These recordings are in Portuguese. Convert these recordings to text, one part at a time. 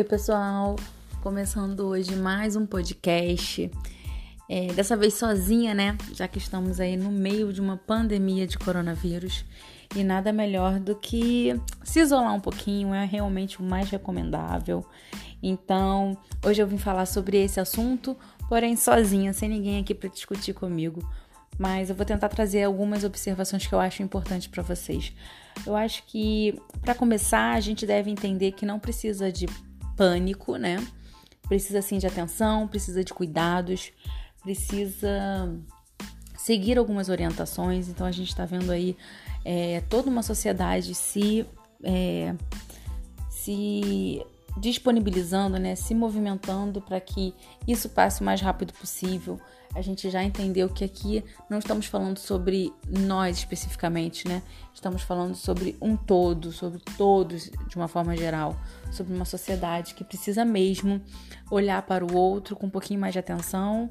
Oi, pessoal. Começando hoje mais um podcast. É, dessa vez sozinha, né? Já que estamos aí no meio de uma pandemia de coronavírus. E nada melhor do que se isolar um pouquinho, é realmente o mais recomendável. Então, hoje eu vim falar sobre esse assunto, porém sozinha, sem ninguém aqui para discutir comigo mas eu vou tentar trazer algumas observações que eu acho importantes para vocês. Eu acho que, para começar, a gente deve entender que não precisa de pânico, né? Precisa sim de atenção, precisa de cuidados, precisa seguir algumas orientações. Então, a gente está vendo aí é, toda uma sociedade se. É, se disponibilizando, né, se movimentando para que isso passe o mais rápido possível. A gente já entendeu que aqui não estamos falando sobre nós especificamente, né? Estamos falando sobre um todo, sobre todos de uma forma geral, sobre uma sociedade que precisa mesmo olhar para o outro com um pouquinho mais de atenção,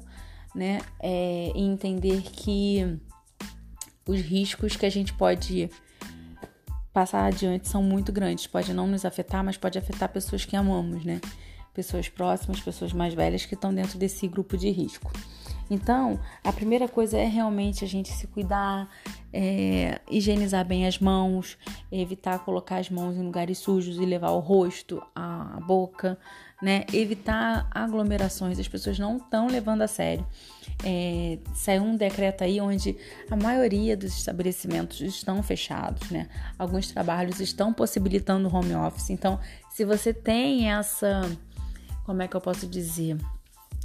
né? É, e entender que os riscos que a gente pode passar adiante são muito grandes. Pode não nos afetar, mas pode afetar pessoas que amamos, né? Pessoas próximas, pessoas mais velhas que estão dentro desse grupo de risco. Então, a primeira coisa é realmente a gente se cuidar, é, higienizar bem as mãos, evitar colocar as mãos em lugares sujos e levar o rosto, a boca, né? Evitar aglomerações, as pessoas não estão levando a sério. É, saiu um decreto aí onde a maioria dos estabelecimentos estão fechados, né? Alguns trabalhos estão possibilitando home office. Então, se você tem essa, como é que eu posso dizer,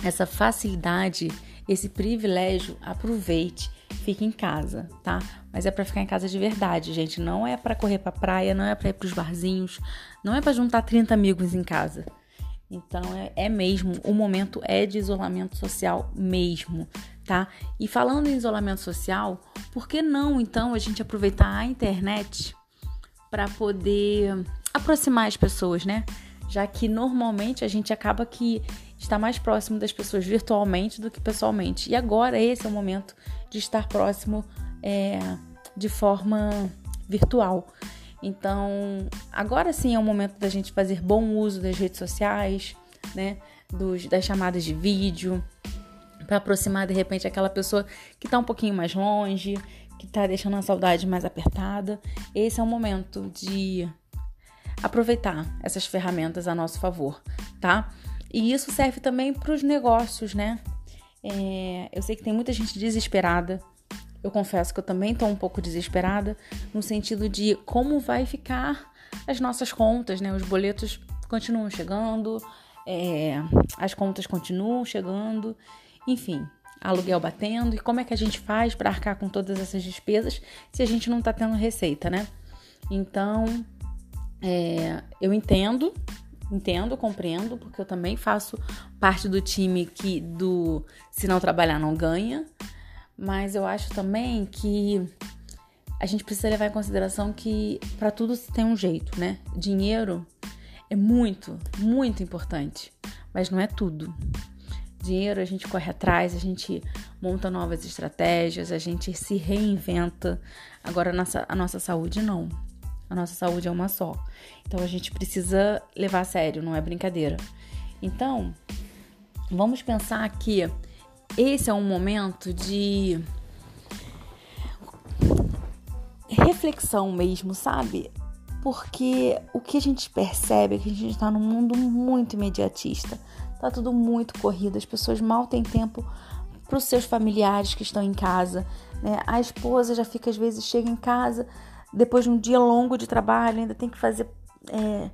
essa facilidade esse privilégio, aproveite, fique em casa, tá? Mas é para ficar em casa de verdade, gente. Não é para correr para praia, não é para ir para os barzinhos, não é para juntar 30 amigos em casa. Então é, é, mesmo, o momento é de isolamento social mesmo, tá? E falando em isolamento social, por que não então a gente aproveitar a internet para poder aproximar as pessoas, né? Já que normalmente a gente acaba que está mais próximo das pessoas virtualmente do que pessoalmente. E agora esse é o momento de estar próximo é, de forma virtual. Então, agora sim é o momento da gente fazer bom uso das redes sociais, né? Dos, das chamadas de vídeo, para aproximar de repente aquela pessoa que está um pouquinho mais longe, que está deixando a saudade mais apertada. Esse é o momento de aproveitar essas ferramentas a nosso favor, tá? E isso serve também para os negócios, né? É, eu sei que tem muita gente desesperada. Eu confesso que eu também estou um pouco desesperada no sentido de como vai ficar as nossas contas, né? Os boletos continuam chegando, é, as contas continuam chegando, enfim, aluguel batendo. E como é que a gente faz para arcar com todas essas despesas se a gente não está tendo receita, né? Então, é, eu entendo Entendo, compreendo, porque eu também faço parte do time que do se não trabalhar não ganha, mas eu acho também que a gente precisa levar em consideração que para tudo tem um jeito, né? Dinheiro é muito, muito importante, mas não é tudo. Dinheiro a gente corre atrás, a gente monta novas estratégias, a gente se reinventa. Agora a nossa, a nossa saúde não. A nossa saúde é uma só. Então a gente precisa levar a sério, não é brincadeira. Então, vamos pensar que esse é um momento de reflexão mesmo, sabe? Porque o que a gente percebe é que a gente está num mundo muito imediatista. Tá tudo muito corrido, as pessoas mal têm tempo para os seus familiares que estão em casa, né? A esposa já fica às vezes chega em casa depois de um dia longo de trabalho, ainda tem que fazer é,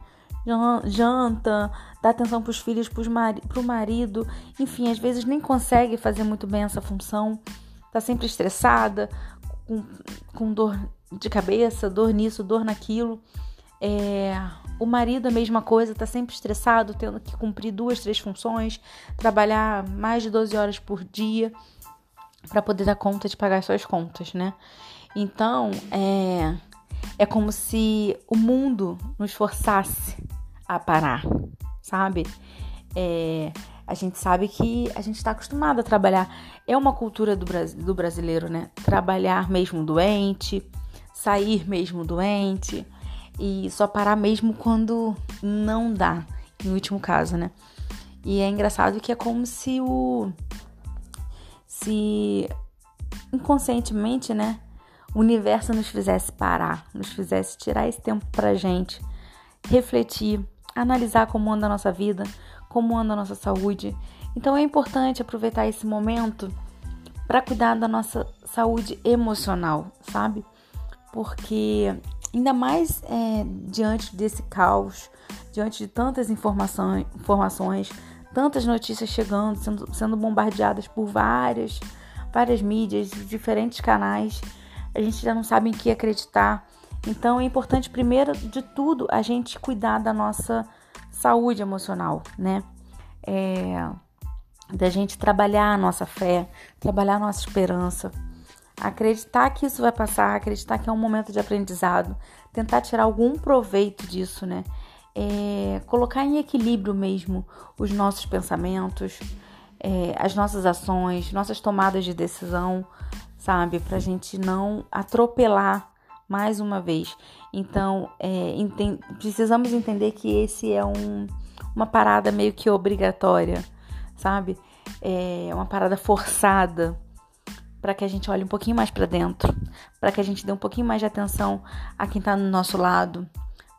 janta, dar atenção para os filhos, para o marido, enfim, às vezes nem consegue fazer muito bem essa função, tá sempre estressada, com, com dor de cabeça, dor nisso, dor naquilo. É, o marido a mesma coisa, tá sempre estressado, tendo que cumprir duas, três funções, trabalhar mais de 12 horas por dia para poder dar conta de pagar suas contas, né? Então, é, é como se o mundo nos forçasse a parar, sabe? É, a gente sabe que a gente está acostumado a trabalhar. É uma cultura do, do brasileiro, né? Trabalhar mesmo doente, sair mesmo doente e só parar mesmo quando não dá. em último caso, né? E é engraçado que é como se o. Se inconscientemente, né? O universo nos fizesse parar, nos fizesse tirar esse tempo pra gente refletir, analisar como anda a nossa vida, como anda a nossa saúde. Então é importante aproveitar esse momento para cuidar da nossa saúde emocional, sabe? Porque ainda mais é, diante desse caos, diante de tantas informações, informações, tantas notícias chegando, sendo, sendo bombardeadas por várias, várias mídias, diferentes canais, a gente já não sabe em que acreditar. Então é importante, primeiro de tudo, a gente cuidar da nossa saúde emocional, né? É, da gente trabalhar a nossa fé, trabalhar a nossa esperança, acreditar que isso vai passar, acreditar que é um momento de aprendizado, tentar tirar algum proveito disso, né? É, colocar em equilíbrio mesmo os nossos pensamentos, é, as nossas ações, nossas tomadas de decisão, sabe? Pra gente não atropelar mais uma vez. Então, é, precisamos entender que esse é um, uma parada meio que obrigatória sabe? É uma parada forçada para que a gente olhe um pouquinho mais para dentro, para que a gente dê um pouquinho mais de atenção a quem tá no nosso lado,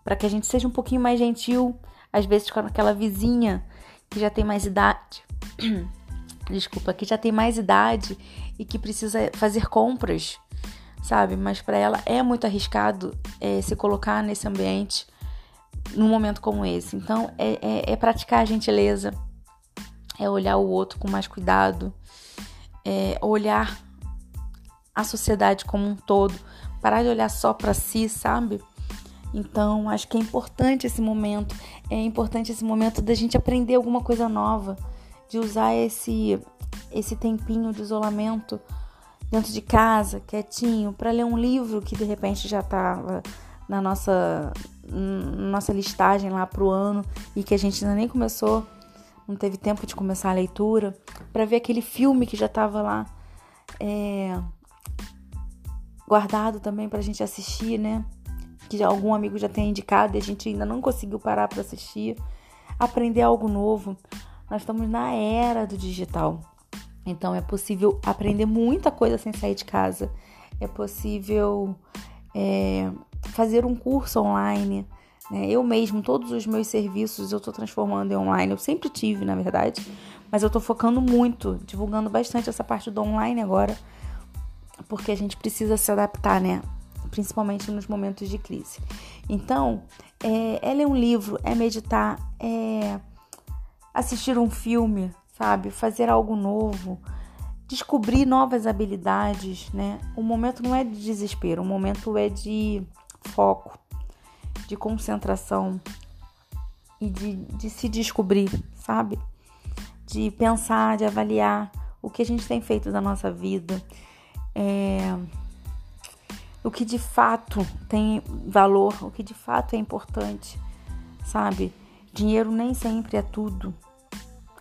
para que a gente seja um pouquinho mais gentil, às vezes com aquela vizinha que já tem mais idade. Desculpa, que já tem mais idade e que precisa fazer compras, sabe? Mas para ela é muito arriscado é, se colocar nesse ambiente num momento como esse. Então, é, é, é praticar a gentileza, é olhar o outro com mais cuidado, é olhar a sociedade como um todo, parar de olhar só para si, sabe? Então, acho que é importante esse momento, é importante esse momento da gente aprender alguma coisa nova, de usar esse esse tempinho de isolamento dentro de casa, quietinho, para ler um livro que de repente já estava na nossa nossa listagem lá pro ano e que a gente ainda nem começou não teve tempo de começar a leitura, para ver aquele filme que já estava lá é, guardado também para a gente assistir, né? Que algum amigo já tem indicado e a gente ainda não conseguiu parar para assistir. Aprender algo novo. Nós estamos na era do digital. Então é possível aprender muita coisa sem sair de casa. É possível é, fazer um curso online né? Eu mesmo, todos os meus serviços eu estou transformando em online. Eu sempre tive, na verdade, mas eu estou focando muito, divulgando bastante essa parte do online agora, porque a gente precisa se adaptar, né? Principalmente nos momentos de crise. Então, é, é ler um livro, é meditar, é assistir um filme, sabe? Fazer algo novo, descobrir novas habilidades, né? O momento não é de desespero, o momento é de foco de concentração e de, de se descobrir, sabe? De pensar, de avaliar o que a gente tem feito da nossa vida, é, o que de fato tem valor, o que de fato é importante, sabe? Dinheiro nem sempre é tudo.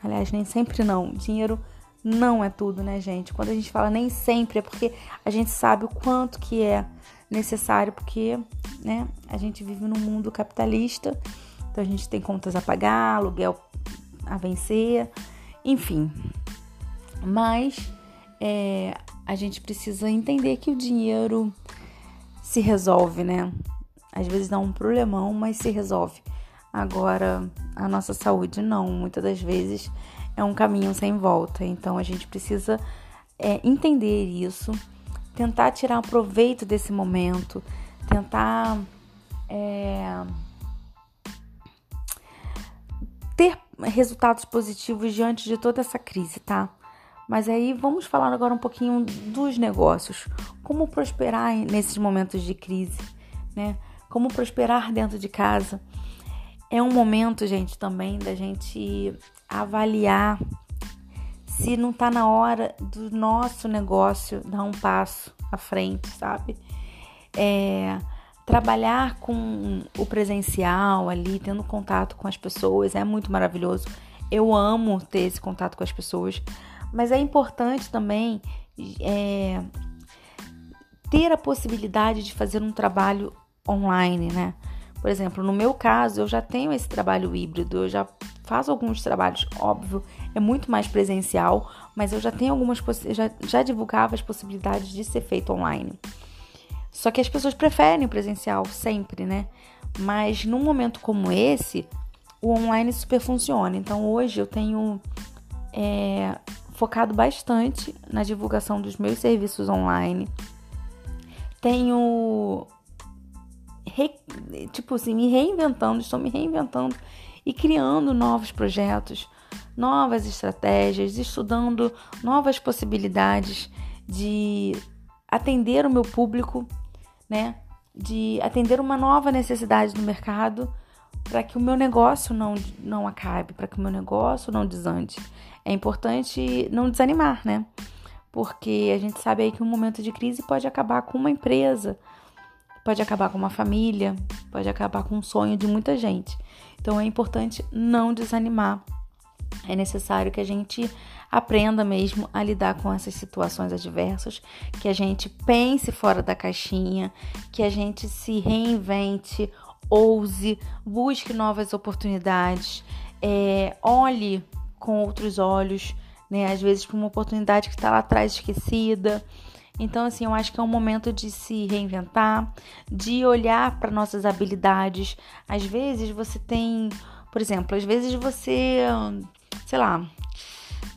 Aliás, nem sempre não. Dinheiro não é tudo, né, gente? Quando a gente fala nem sempre é porque a gente sabe o quanto que é necessário, porque né, a gente vive num mundo capitalista, então a gente tem contas a pagar, aluguel a vencer, enfim. Mas é, a gente precisa entender que o dinheiro se resolve, né? Às vezes dá um problemão, mas se resolve. Agora, a nossa saúde não. Muitas das vezes é um caminho sem volta. Então a gente precisa é, entender isso, tentar tirar proveito desse momento, tentar é, ter resultados positivos diante de toda essa crise, tá? Mas aí vamos falar agora um pouquinho dos negócios. Como prosperar nesses momentos de crise, né? Como prosperar dentro de casa. É um momento, gente, também da gente avaliar se não tá na hora do nosso negócio dar um passo à frente, sabe? É, trabalhar com o presencial ali, tendo contato com as pessoas, é muito maravilhoso. Eu amo ter esse contato com as pessoas, mas é importante também é, ter a possibilidade de fazer um trabalho online, né? Por exemplo, no meu caso, eu já tenho esse trabalho híbrido, eu já faço alguns trabalhos, óbvio, é muito mais presencial, mas eu já tenho algumas já, já divulgava as possibilidades de ser feito online. Só que as pessoas preferem o presencial sempre, né? Mas num momento como esse, o online super funciona. Então hoje eu tenho é, focado bastante na divulgação dos meus serviços online. Tenho re, tipo assim, me reinventando, estou me reinventando e criando novos projetos, novas estratégias, estudando novas possibilidades de atender o meu público, né? De atender uma nova necessidade do mercado para que o meu negócio não, não acabe, para que o meu negócio não desande. É importante não desanimar, né? Porque a gente sabe aí que um momento de crise pode acabar com uma empresa, pode acabar com uma família, pode acabar com um sonho de muita gente. Então é importante não desanimar. É necessário que a gente aprenda mesmo a lidar com essas situações adversas, que a gente pense fora da caixinha, que a gente se reinvente, ouse, busque novas oportunidades, é, olhe com outros olhos, né? Às vezes para uma oportunidade que está lá atrás esquecida. Então, assim, eu acho que é um momento de se reinventar, de olhar para nossas habilidades. Às vezes você tem, por exemplo, às vezes você, sei lá,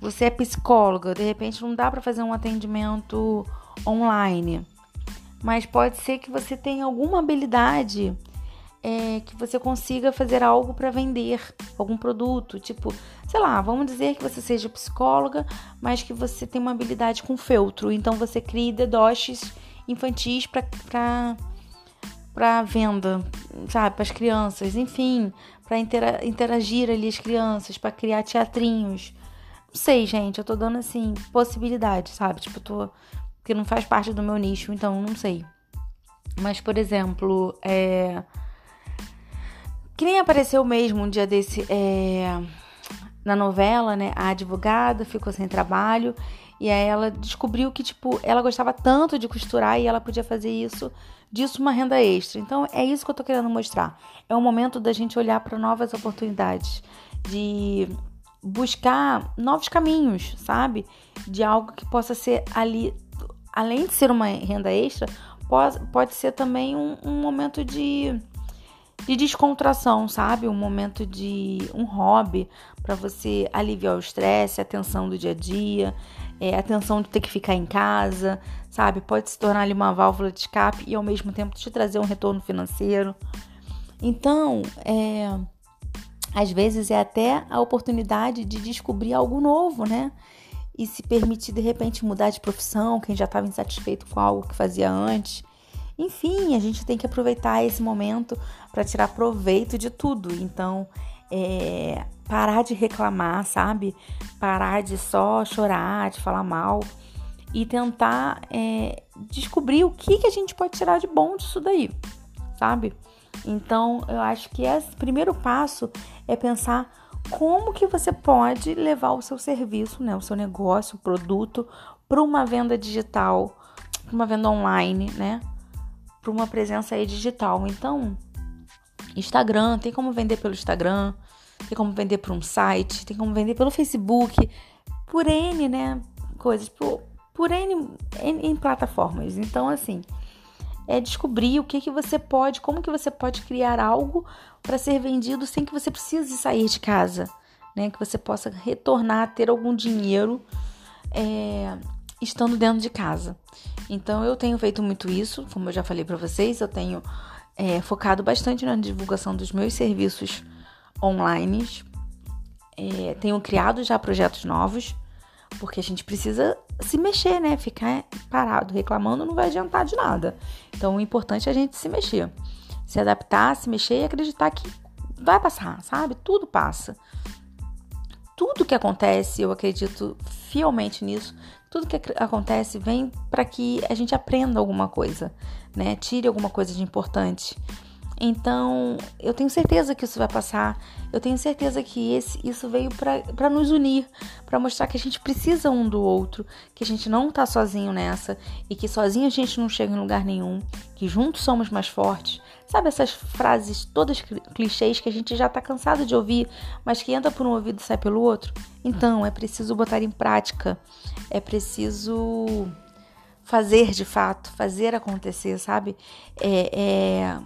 você é psicóloga, de repente não dá para fazer um atendimento online, mas pode ser que você tenha alguma habilidade é, que você consiga fazer algo para vender algum produto, tipo, sei lá, vamos dizer que você seja psicóloga, mas que você tem uma habilidade com feltro, então você cria dedoches infantis para para venda, sabe, para as crianças, enfim, para interagir ali as crianças, para criar teatrinhos. Não sei, gente, eu tô dando assim possibilidade, sabe? Tipo, tô que não faz parte do meu nicho, então não sei. Mas, por exemplo, é que nem apareceu mesmo um dia desse é, na novela, né? A advogada ficou sem trabalho e aí ela descobriu que, tipo, ela gostava tanto de costurar e ela podia fazer isso, disso uma renda extra. Então é isso que eu tô querendo mostrar. É o momento da gente olhar para novas oportunidades, de buscar novos caminhos, sabe? De algo que possa ser ali, além de ser uma renda extra, pode, pode ser também um, um momento de de descontração, sabe? Um momento de um hobby para você aliviar o estresse, a tensão do dia a dia, é, a tensão de ter que ficar em casa, sabe? Pode se tornar ali uma válvula de escape e ao mesmo tempo te trazer um retorno financeiro. Então, é, às vezes é até a oportunidade de descobrir algo novo, né? E se permitir de repente mudar de profissão, quem já estava insatisfeito com algo que fazia antes. Enfim, a gente tem que aproveitar esse momento para tirar proveito de tudo. Então, é, parar de reclamar, sabe? Parar de só chorar, de falar mal e tentar é, descobrir o que, que a gente pode tirar de bom disso daí, sabe? Então, eu acho que esse primeiro passo é pensar como que você pode levar o seu serviço, né, o seu negócio, o produto para uma venda digital, para uma venda online, né? Para uma presença aí digital. Então, Instagram, tem como vender pelo Instagram, tem como vender por um site, tem como vender pelo Facebook, por N, né, coisas, por, por N, N, plataformas. Então, assim, é descobrir o que que você pode, como que você pode criar algo para ser vendido sem que você precise sair de casa, né, que você possa retornar, ter algum dinheiro é, estando dentro de casa. Então eu tenho feito muito isso, como eu já falei para vocês, eu tenho é, focado bastante na divulgação dos meus serviços online. É, tenho criado já projetos novos, porque a gente precisa se mexer, né? Ficar parado reclamando não vai adiantar de nada. Então o importante é a gente se mexer, se adaptar, se mexer e acreditar que vai passar, sabe? Tudo passa. Tudo que acontece, eu acredito fielmente nisso, tudo que acontece vem para que a gente aprenda alguma coisa, né? Tire alguma coisa de importante. Então, eu tenho certeza que isso vai passar. Eu tenho certeza que esse, isso veio para nos unir, para mostrar que a gente precisa um do outro, que a gente não tá sozinho nessa e que sozinho a gente não chega em lugar nenhum, que juntos somos mais fortes, Sabe essas frases todas clichês que a gente já tá cansado de ouvir, mas que entra por um ouvido e sai pelo outro? Então, é preciso botar em prática. É preciso fazer de fato, fazer acontecer, sabe? É, é,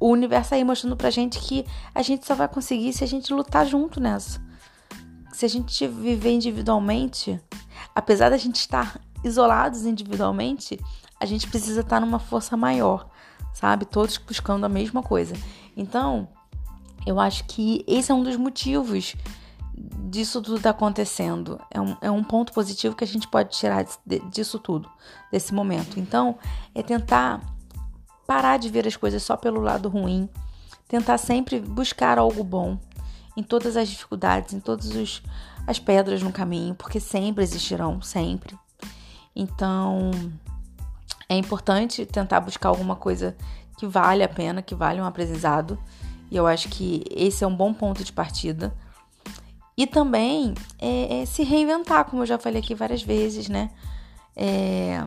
o universo aí mostrando pra gente que a gente só vai conseguir se a gente lutar junto nessa. Se a gente viver individualmente, apesar da gente estar isolados individualmente, a gente precisa estar numa força maior, sabe? Todos buscando a mesma coisa. Então, eu acho que esse é um dos motivos disso tudo tá acontecendo. É um, é um ponto positivo que a gente pode tirar disso tudo, desse momento. Então, é tentar parar de ver as coisas só pelo lado ruim, tentar sempre buscar algo bom em todas as dificuldades, em todas os, as pedras no caminho, porque sempre existirão, sempre. Então, é importante tentar buscar alguma coisa que vale a pena, que vale um aprendizado. E eu acho que esse é um bom ponto de partida e também é, é se reinventar, como eu já falei aqui várias vezes, né? É,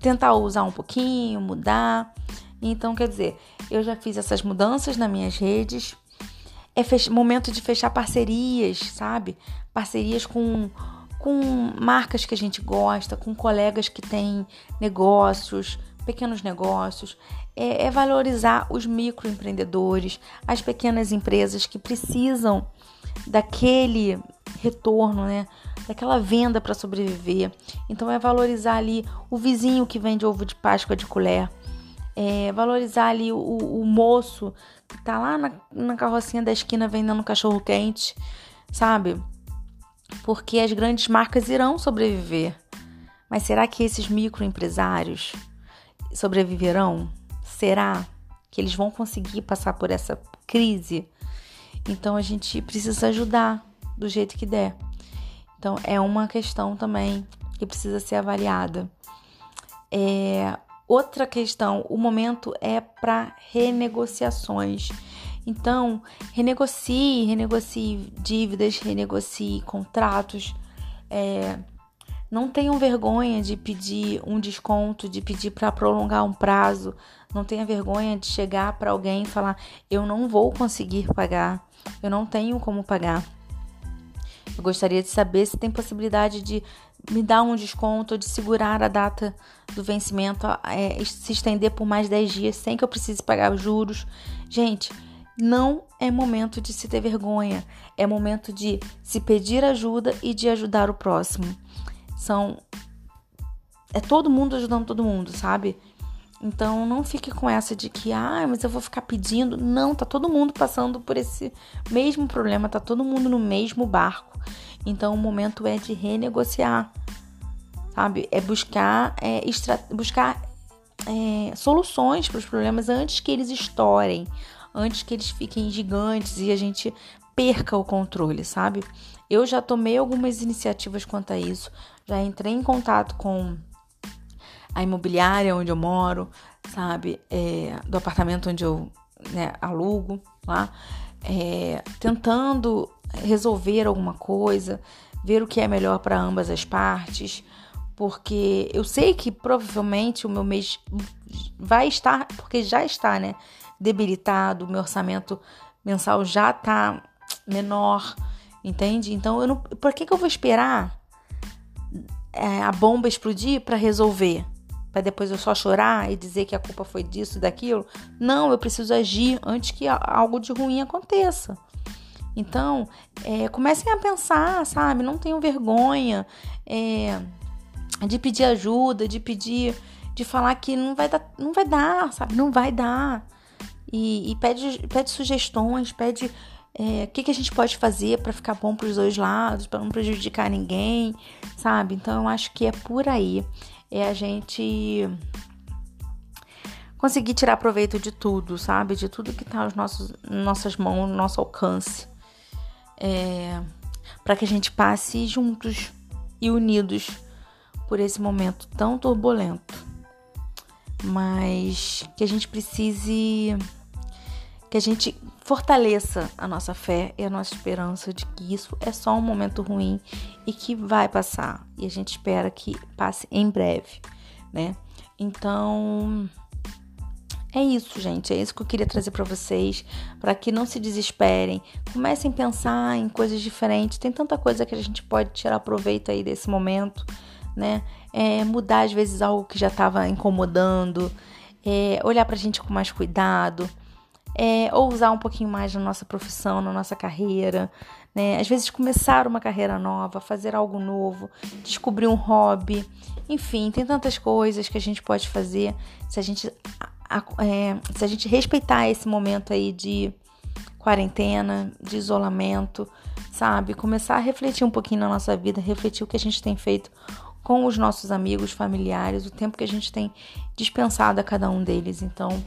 tentar usar um pouquinho, mudar. Então, quer dizer, eu já fiz essas mudanças nas minhas redes. É momento de fechar parcerias, sabe? Parcerias com, com marcas que a gente gosta, com colegas que têm negócios, pequenos negócios. É, é valorizar os microempreendedores, as pequenas empresas que precisam daquele retorno, né? Daquela venda para sobreviver. Então é valorizar ali o vizinho que vende ovo de Páscoa de colher. É valorizar ali o, o moço que tá lá na, na carrocinha da esquina vendendo cachorro quente, sabe? Porque as grandes marcas irão sobreviver. Mas será que esses microempresários sobreviverão? Será que eles vão conseguir passar por essa crise? Então a gente precisa ajudar do jeito que der. Então é uma questão também que precisa ser avaliada. É, outra questão, o momento é para renegociações. Então, renegocie, renegocie dívidas, renegocie contratos. É, não tenham vergonha de pedir um desconto, de pedir para prolongar um prazo. Não tenha vergonha de chegar para alguém e falar: eu não vou conseguir pagar. Eu não tenho como pagar. Eu gostaria de saber se tem possibilidade de me dar um desconto, de segurar a data do vencimento, é, se estender por mais 10 dias sem que eu precise pagar os juros. Gente, não é momento de se ter vergonha, é momento de se pedir ajuda e de ajudar o próximo. São. É todo mundo ajudando todo mundo, sabe? Então não fique com essa de que, ah, mas eu vou ficar pedindo. Não, tá todo mundo passando por esse mesmo problema, tá todo mundo no mesmo barco. Então o momento é de renegociar, sabe? É buscar, é, extra, buscar é, soluções para os problemas antes que eles estourem, antes que eles fiquem gigantes e a gente perca o controle, sabe? Eu já tomei algumas iniciativas quanto a isso, já entrei em contato com a imobiliária onde eu moro, sabe? É, do apartamento onde eu né, alugo lá, é, tentando resolver alguma coisa, ver o que é melhor para ambas as partes, porque eu sei que provavelmente o meu mês vai estar, porque já está, né? Debilitado, meu orçamento mensal já está menor, entende? Então, eu não, por que, que eu vou esperar é, a bomba explodir para resolver? Para depois eu só chorar e dizer que a culpa foi disso daquilo. Não, eu preciso agir antes que algo de ruim aconteça. Então, é, comecem a pensar, sabe? Não tenham vergonha é, de pedir ajuda, de pedir, de falar que não vai dar, não vai dar, sabe? Não vai dar. E, e pede, pede sugestões, pede é, o que, que a gente pode fazer para ficar bom para os dois lados, para não prejudicar ninguém, sabe? Então, eu acho que é por aí é a gente conseguir tirar proveito de tudo, sabe? De tudo que tá nas nossos, nossas mãos, no nosso alcance. É, para que a gente passe juntos e unidos por esse momento tão turbulento. Mas que a gente precise que a gente fortaleça a nossa fé e a nossa esperança de que isso é só um momento ruim e que vai passar. E a gente espera que passe em breve, né? Então, É isso, gente. É isso que eu queria trazer para vocês, para que não se desesperem. Comecem a pensar em coisas diferentes. Tem tanta coisa que a gente pode tirar proveito aí desse momento, né? É, mudar às vezes algo que já estava incomodando, é, olhar para a gente com mais cuidado, é, ousar um pouquinho mais na nossa profissão, na nossa carreira, né? Às vezes começar uma carreira nova, fazer algo novo, descobrir um hobby, enfim, tem tantas coisas que a gente pode fazer se a gente é, se a gente respeitar esse momento aí de quarentena, de isolamento, sabe? Começar a refletir um pouquinho na nossa vida, refletir o que a gente tem feito com os nossos amigos, familiares, o tempo que a gente tem dispensado a cada um deles. Então,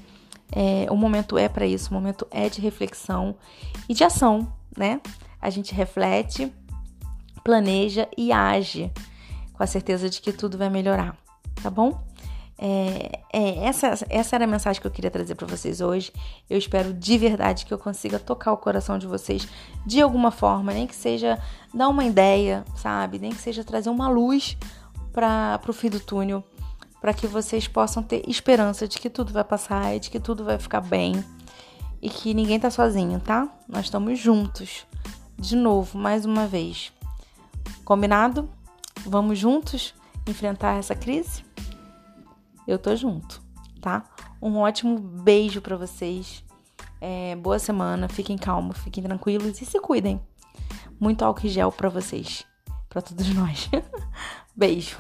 é, o momento é para isso, o momento é de reflexão e de ação, né? A gente reflete, planeja e age com a certeza de que tudo vai melhorar, tá bom? É, é, essa, essa era a mensagem que eu queria trazer para vocês hoje. Eu espero de verdade que eu consiga tocar o coração de vocês de alguma forma, nem que seja dar uma ideia, sabe? Nem que seja trazer uma luz para o fim do túnel, para que vocês possam ter esperança de que tudo vai passar e de que tudo vai ficar bem e que ninguém tá sozinho, tá? Nós estamos juntos. De novo, mais uma vez. Combinado? Vamos juntos enfrentar essa crise? eu tô junto, tá? Um ótimo beijo para vocês. É, boa semana, fiquem calmos, fiquem tranquilos e se cuidem. Muito álcool gel para vocês, para todos nós. beijo.